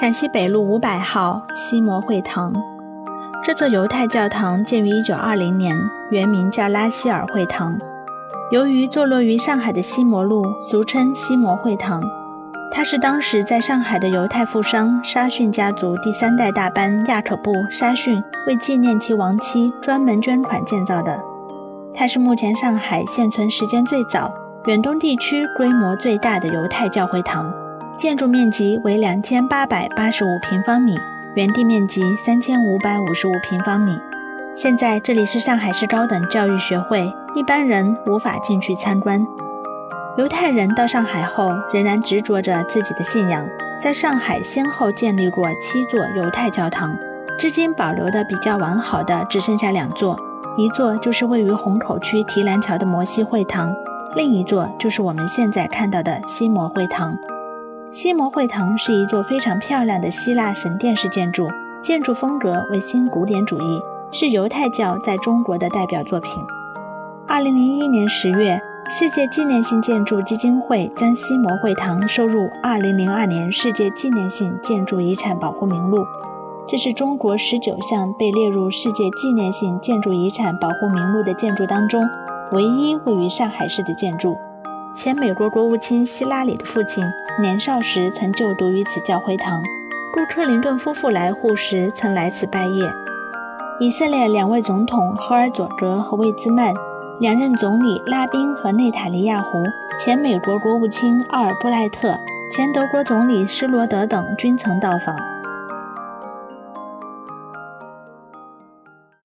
陕西北路五百号西摩会堂。这座犹太教堂建于1920年，原名叫拉希尔会堂。由于坐落于上海的西摩路，俗称西摩会堂。它是当时在上海的犹太富商沙逊家族第三代大班亚可布·沙逊为纪念其亡妻专门捐款建造的。它是目前上海现存时间最早、远东地区规模最大的犹太教会堂，建筑面积为两千八百八十五平方米，园地面积三千五百五十五平方米。现在这里是上海市高等教育学会，一般人无法进去参观。犹太人到上海后，仍然执着着自己的信仰，在上海先后建立过七座犹太教堂，至今保留的比较完好的只剩下两座，一座就是位于虹口区提篮桥的摩西会堂，另一座就是我们现在看到的西摩会堂。西摩会堂是一座非常漂亮的希腊神殿式建筑，建筑风格为新古典主义，是犹太教在中国的代表作品。二零零一年十月。世界纪念性建筑基金会将西摩会堂收入2002年世界纪念性建筑遗产保护名录，这是中国十九项被列入世界纪念性建筑遗产保护名录的建筑当中唯一位于上海市的建筑。前美国国务卿希拉里的父亲年少时曾就读于此教会堂，故克林顿夫妇来沪时曾来此拜谒。以色列两位总统赫尔佐格和魏兹曼。两任总理拉宾和内塔尼亚胡、前美国国务卿奥尔布赖特、前德国总理施罗德等均曾到访。